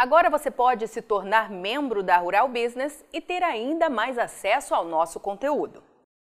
Agora você pode se tornar membro da Rural Business e ter ainda mais acesso ao nosso conteúdo.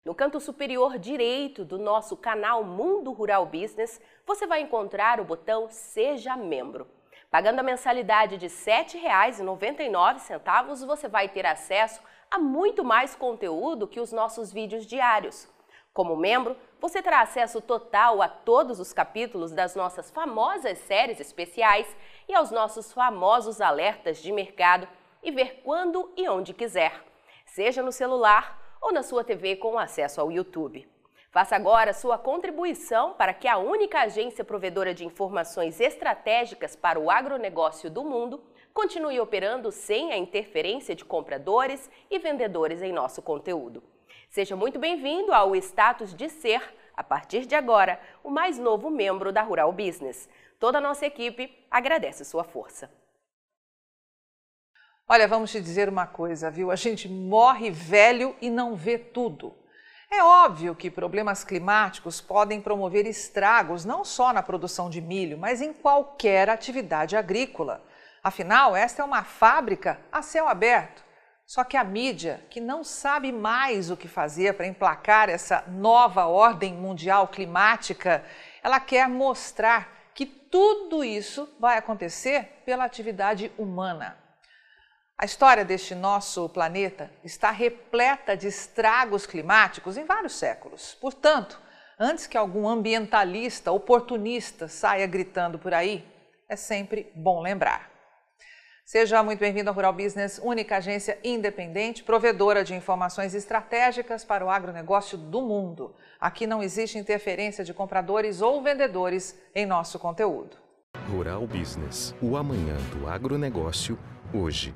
No canto superior direito do nosso canal Mundo Rural Business, você vai encontrar o botão Seja Membro. Pagando a mensalidade de R$ 7,99, você vai ter acesso a muito mais conteúdo que os nossos vídeos diários. Como membro, você terá acesso total a todos os capítulos das nossas famosas séries especiais e aos nossos famosos alertas de mercado e ver quando e onde quiser, seja no celular ou na sua TV com acesso ao YouTube. Faça agora sua contribuição para que a única agência provedora de informações estratégicas para o agronegócio do mundo continue operando sem a interferência de compradores e vendedores em nosso conteúdo. Seja muito bem-vindo ao status de ser, a partir de agora, o mais novo membro da Rural Business. Toda a nossa equipe agradece sua força. Olha, vamos te dizer uma coisa, viu? A gente morre velho e não vê tudo. É óbvio que problemas climáticos podem promover estragos não só na produção de milho, mas em qualquer atividade agrícola. Afinal, esta é uma fábrica a céu aberto. Só que a mídia, que não sabe mais o que fazer para emplacar essa nova ordem mundial climática, ela quer mostrar que tudo isso vai acontecer pela atividade humana. A história deste nosso planeta está repleta de estragos climáticos em vários séculos. Portanto, antes que algum ambientalista oportunista saia gritando por aí, é sempre bom lembrar. Seja muito bem-vindo ao Rural Business, única agência independente, provedora de informações estratégicas para o agronegócio do mundo. Aqui não existe interferência de compradores ou vendedores em nosso conteúdo. Rural Business, o amanhã do agronegócio, hoje.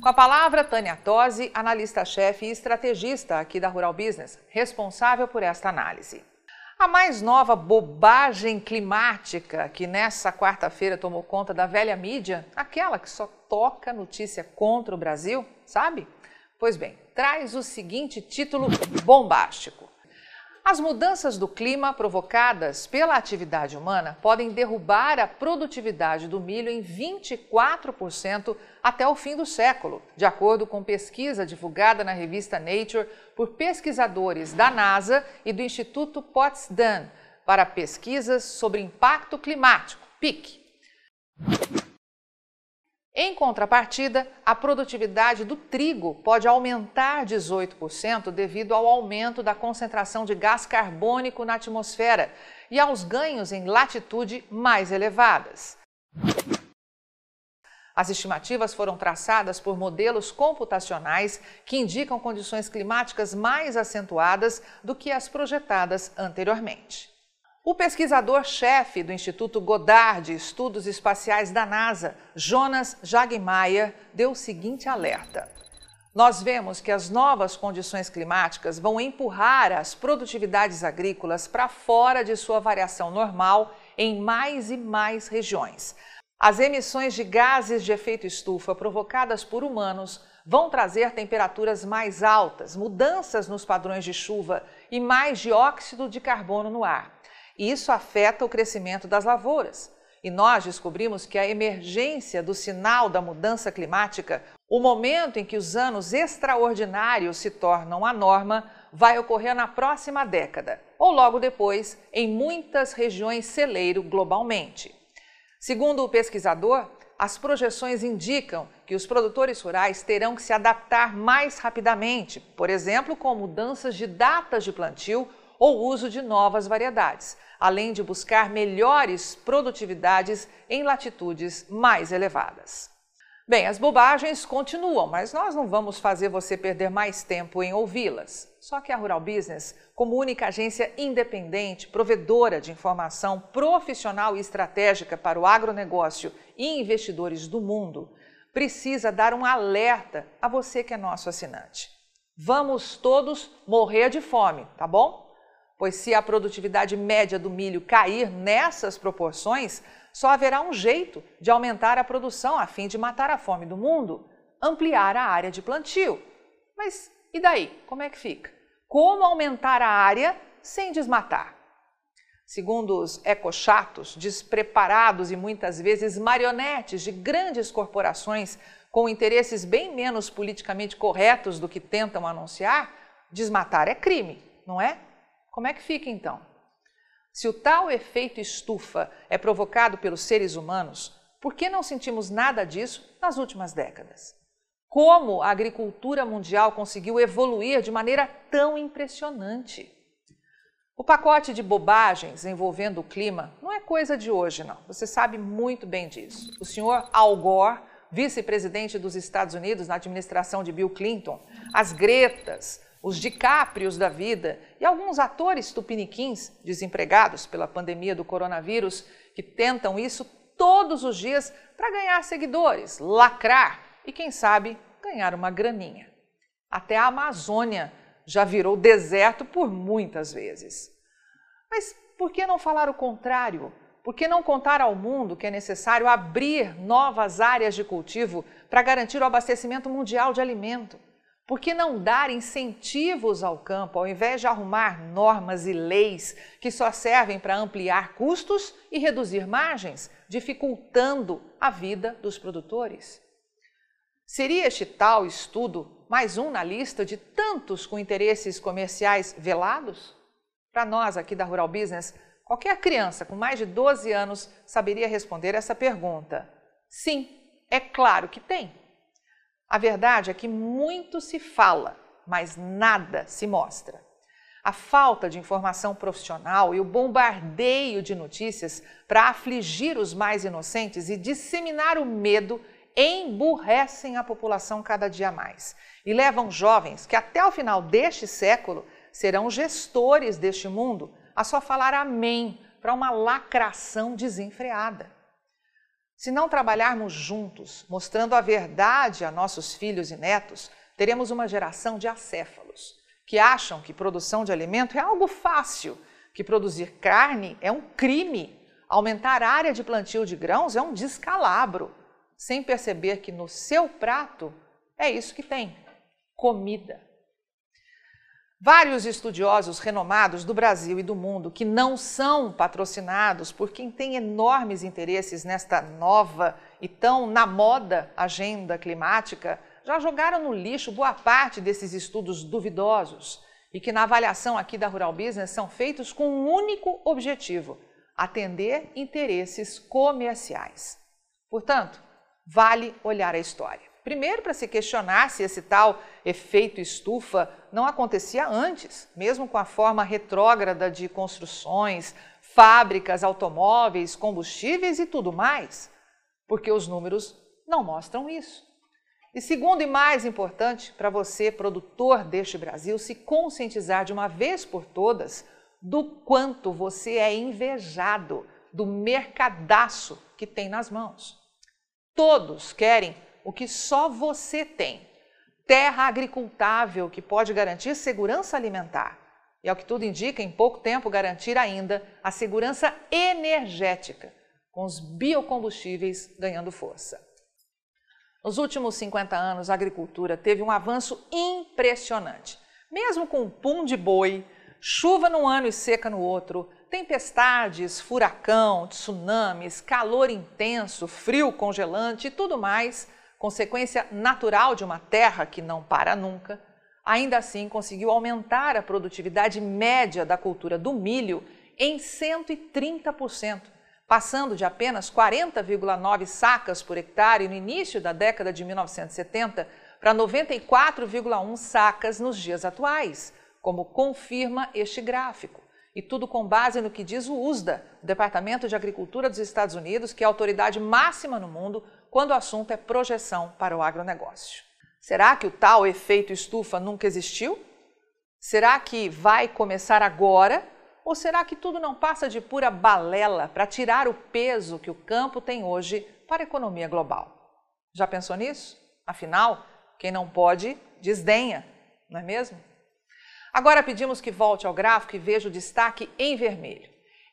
Com a palavra, Tânia Tosi, analista-chefe e estrategista aqui da Rural Business, responsável por esta análise. A mais nova bobagem climática que nessa quarta-feira tomou conta da velha mídia, aquela que só toca notícia contra o Brasil, sabe? Pois bem, traz o seguinte título bombástico. As mudanças do clima provocadas pela atividade humana podem derrubar a produtividade do milho em 24% até o fim do século, de acordo com pesquisa divulgada na revista Nature por pesquisadores da NASA e do Instituto Potsdam para pesquisas sobre impacto climático, PIC. Em contrapartida, a produtividade do trigo pode aumentar 18% devido ao aumento da concentração de gás carbônico na atmosfera e aos ganhos em latitude mais elevadas. As estimativas foram traçadas por modelos computacionais que indicam condições climáticas mais acentuadas do que as projetadas anteriormente. O pesquisador-chefe do Instituto Goddard de Estudos Espaciais da NASA, Jonas Jagmeier, deu o seguinte alerta. Nós vemos que as novas condições climáticas vão empurrar as produtividades agrícolas para fora de sua variação normal em mais e mais regiões. As emissões de gases de efeito estufa provocadas por humanos vão trazer temperaturas mais altas, mudanças nos padrões de chuva e mais dióxido de carbono no ar. Isso afeta o crescimento das lavouras. E nós descobrimos que a emergência do sinal da mudança climática, o momento em que os anos extraordinários se tornam a norma, vai ocorrer na próxima década, ou logo depois, em muitas regiões celeiro globalmente. Segundo o pesquisador, as projeções indicam que os produtores rurais terão que se adaptar mais rapidamente, por exemplo, com mudanças de datas de plantio ou uso de novas variedades, além de buscar melhores produtividades em latitudes mais elevadas. Bem, as bobagens continuam, mas nós não vamos fazer você perder mais tempo em ouvi-las. Só que a Rural Business, como única agência independente, provedora de informação profissional e estratégica para o agronegócio e investidores do mundo, precisa dar um alerta a você que é nosso assinante. Vamos todos morrer de fome, tá bom? Pois se a produtividade média do milho cair nessas proporções, só haverá um jeito de aumentar a produção a fim de matar a fome do mundo: ampliar a área de plantio. Mas e daí? Como é que fica? Como aumentar a área sem desmatar? Segundo os ecochatos, despreparados e muitas vezes marionetes de grandes corporações com interesses bem menos politicamente corretos do que tentam anunciar, desmatar é crime, não é? Como é que fica então? Se o tal efeito estufa é provocado pelos seres humanos, por que não sentimos nada disso nas últimas décadas? Como a agricultura mundial conseguiu evoluir de maneira tão impressionante? O pacote de bobagens envolvendo o clima não é coisa de hoje, não. Você sabe muito bem disso. O senhor Al Gore, vice-presidente dos Estados Unidos na administração de Bill Clinton, as Gretas, os DiCaprios da vida e alguns atores tupiniquins desempregados pela pandemia do coronavírus que tentam isso todos os dias para ganhar seguidores, lacrar e, quem sabe, ganhar uma graninha. Até a Amazônia já virou deserto por muitas vezes. Mas por que não falar o contrário? Por que não contar ao mundo que é necessário abrir novas áreas de cultivo para garantir o abastecimento mundial de alimento? Por que não dar incentivos ao campo ao invés de arrumar normas e leis que só servem para ampliar custos e reduzir margens, dificultando a vida dos produtores? Seria este tal estudo mais um na lista de tantos com interesses comerciais velados? Para nós aqui da Rural Business, qualquer criança com mais de 12 anos saberia responder essa pergunta. Sim, é claro que tem. A verdade é que muito se fala, mas nada se mostra. A falta de informação profissional e o bombardeio de notícias para afligir os mais inocentes e disseminar o medo emburrecem a população cada dia mais e levam jovens que até o final deste século serão gestores deste mundo a só falar amém para uma lacração desenfreada. Se não trabalharmos juntos, mostrando a verdade a nossos filhos e netos, teremos uma geração de acéfalos que acham que produção de alimento é algo fácil, que produzir carne é um crime, aumentar a área de plantio de grãos é um descalabro, sem perceber que no seu prato é isso que tem: comida. Vários estudiosos renomados do Brasil e do mundo que não são patrocinados por quem tem enormes interesses nesta nova e tão na moda agenda climática já jogaram no lixo boa parte desses estudos duvidosos e que na avaliação aqui da Rural Business são feitos com um único objetivo: atender interesses comerciais. Portanto, vale olhar a história. Primeiro, para se questionar se esse tal efeito estufa não acontecia antes, mesmo com a forma retrógrada de construções, fábricas, automóveis, combustíveis e tudo mais, porque os números não mostram isso. E segundo e mais importante, para você, produtor deste Brasil, se conscientizar de uma vez por todas do quanto você é invejado do mercadaço que tem nas mãos. Todos querem o que só você tem: terra agricultável que pode garantir segurança alimentar. E, ao que tudo indica, em pouco tempo garantir ainda a segurança energética, com os biocombustíveis ganhando força. Nos últimos 50 anos, a agricultura teve um avanço impressionante. Mesmo com um pum de boi, chuva num ano e seca no outro, tempestades, furacão, tsunamis, calor intenso, frio congelante e tudo mais, consequência natural de uma terra que não para nunca, ainda assim conseguiu aumentar a produtividade média da cultura do milho em 130%, passando de apenas 40,9 sacas por hectare no início da década de 1970 para 94,1 sacas nos dias atuais, como confirma este gráfico. E tudo com base no que diz o USDA, o Departamento de Agricultura dos Estados Unidos, que é a autoridade máxima no mundo quando o assunto é projeção para o agronegócio. Será que o tal efeito estufa nunca existiu? Será que vai começar agora? Ou será que tudo não passa de pura balela para tirar o peso que o campo tem hoje para a economia global? Já pensou nisso? Afinal, quem não pode, desdenha, não é mesmo? Agora pedimos que volte ao gráfico e veja o destaque em vermelho.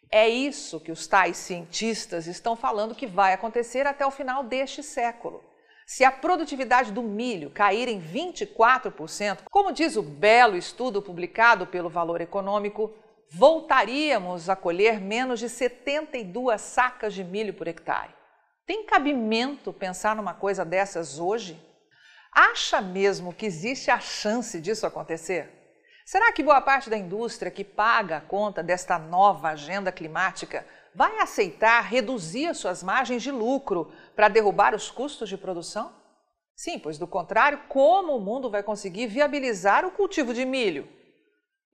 É isso que os tais cientistas estão falando que vai acontecer até o final deste século. Se a produtividade do milho cair em 24%, como diz o belo estudo publicado pelo Valor Econômico, voltaríamos a colher menos de 72 sacas de milho por hectare. Tem cabimento pensar numa coisa dessas hoje? Acha mesmo que existe a chance disso acontecer? Será que boa parte da indústria que paga a conta desta nova agenda climática vai aceitar reduzir suas margens de lucro para derrubar os custos de produção? Sim, pois do contrário, como o mundo vai conseguir viabilizar o cultivo de milho?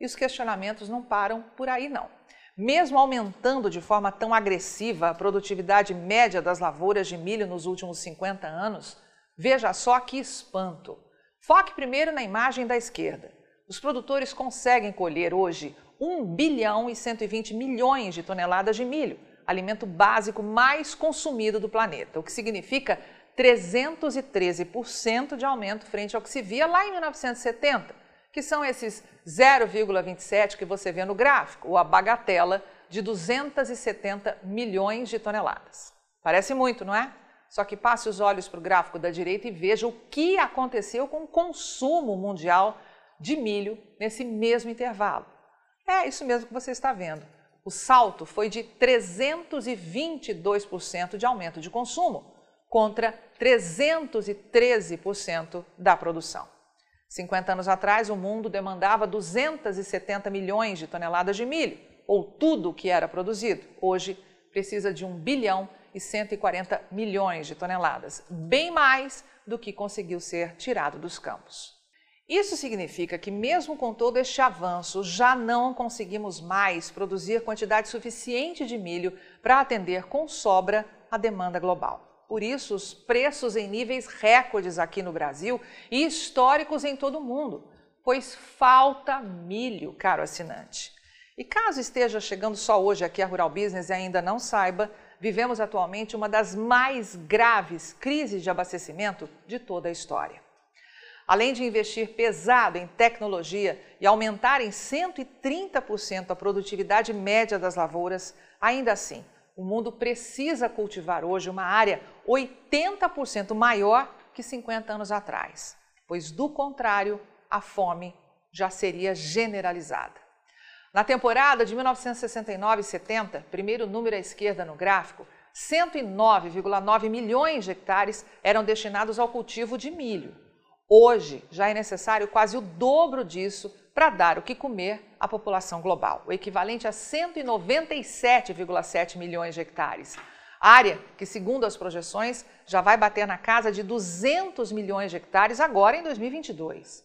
E os questionamentos não param por aí, não. Mesmo aumentando de forma tão agressiva a produtividade média das lavouras de milho nos últimos 50 anos, veja só que espanto. Foque primeiro na imagem da esquerda. Os produtores conseguem colher hoje 1 bilhão e 120 milhões de toneladas de milho, alimento básico mais consumido do planeta, o que significa 313% de aumento frente ao que se via lá em 1970, que são esses 0,27 que você vê no gráfico, ou a bagatela de 270 milhões de toneladas. Parece muito, não é? Só que passe os olhos para o gráfico da direita e veja o que aconteceu com o consumo mundial de milho nesse mesmo intervalo. É isso mesmo que você está vendo. O salto foi de 322% de aumento de consumo contra 313% da produção. 50 anos atrás, o mundo demandava 270 milhões de toneladas de milho, ou tudo o que era produzido. Hoje, precisa de 1 bilhão e 140 milhões de toneladas, bem mais do que conseguiu ser tirado dos campos. Isso significa que, mesmo com todo este avanço, já não conseguimos mais produzir quantidade suficiente de milho para atender com sobra a demanda global. Por isso, os preços em níveis recordes aqui no Brasil e históricos em todo o mundo, pois falta milho, caro assinante. E caso esteja chegando só hoje aqui a Rural Business e ainda não saiba, vivemos atualmente uma das mais graves crises de abastecimento de toda a história. Além de investir pesado em tecnologia e aumentar em 130% a produtividade média das lavouras, ainda assim, o mundo precisa cultivar hoje uma área 80% maior que 50 anos atrás, pois do contrário, a fome já seria generalizada. Na temporada de 1969 e 70, primeiro número à esquerda no gráfico, 109,9 milhões de hectares eram destinados ao cultivo de milho. Hoje já é necessário quase o dobro disso para dar o que comer à população global, o equivalente a 197,7 milhões de hectares. Área que, segundo as projeções, já vai bater na casa de 200 milhões de hectares agora em 2022.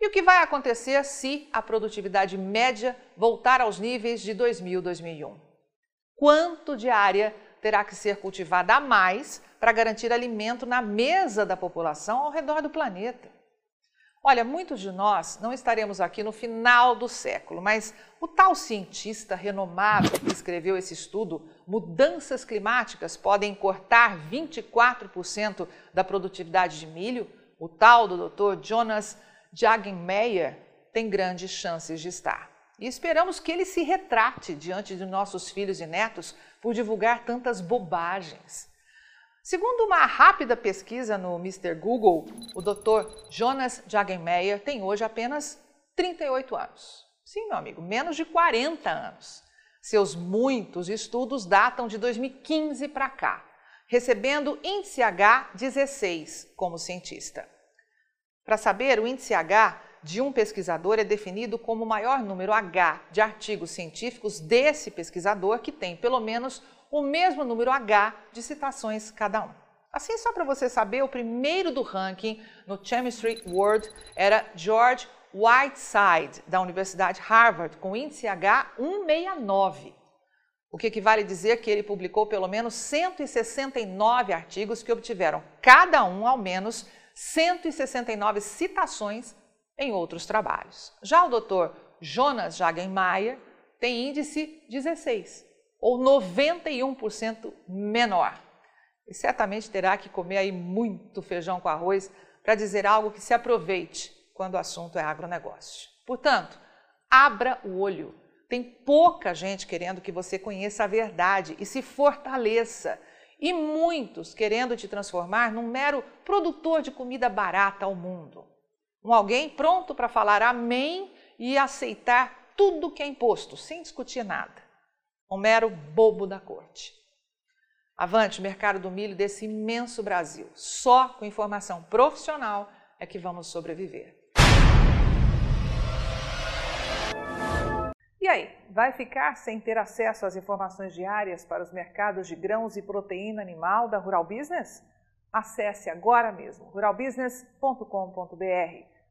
E o que vai acontecer se a produtividade média voltar aos níveis de 2000-2001? Quanto de área terá que ser cultivada a mais para garantir alimento na mesa da população ao redor do planeta? Olha, muitos de nós não estaremos aqui no final do século, mas o tal cientista renomado que escreveu esse estudo, Mudanças Climáticas Podem Cortar 24% da Produtividade de Milho, o tal do Dr. Jonas Jagenmeyer, tem grandes chances de estar. E esperamos que ele se retrate diante de nossos filhos e netos por divulgar tantas bobagens. Segundo uma rápida pesquisa no Mr. Google, o Dr. Jonas Jagenmeyer tem hoje apenas 38 anos. Sim, meu amigo, menos de 40 anos. Seus muitos estudos datam de 2015 para cá, recebendo índice H16 como cientista. Para saber, o índice H de um pesquisador é definido como o maior número H de artigos científicos desse pesquisador que tem pelo menos o mesmo número H de citações cada um. Assim, só para você saber, o primeiro do ranking no Chemistry World era George Whiteside, da Universidade Harvard, com índice H169, o que equivale a dizer que ele publicou pelo menos 169 artigos que obtiveram cada um ao menos 169 citações em outros trabalhos. Já o Dr. Jonas Jagenmeier tem índice 16, ou 91% menor. E certamente terá que comer aí muito feijão com arroz para dizer algo que se aproveite quando o assunto é agronegócio. Portanto, abra o olho. Tem pouca gente querendo que você conheça a verdade e se fortaleça. E muitos querendo te transformar num mero produtor de comida barata ao mundo. Um alguém pronto para falar amém e aceitar tudo que é imposto, sem discutir nada. Um mero bobo da corte. Avante, mercado do milho desse imenso Brasil. Só com informação profissional é que vamos sobreviver. E aí, vai ficar sem ter acesso às informações diárias para os mercados de grãos e proteína animal da Rural Business? Acesse agora mesmo ruralbusiness.com.br.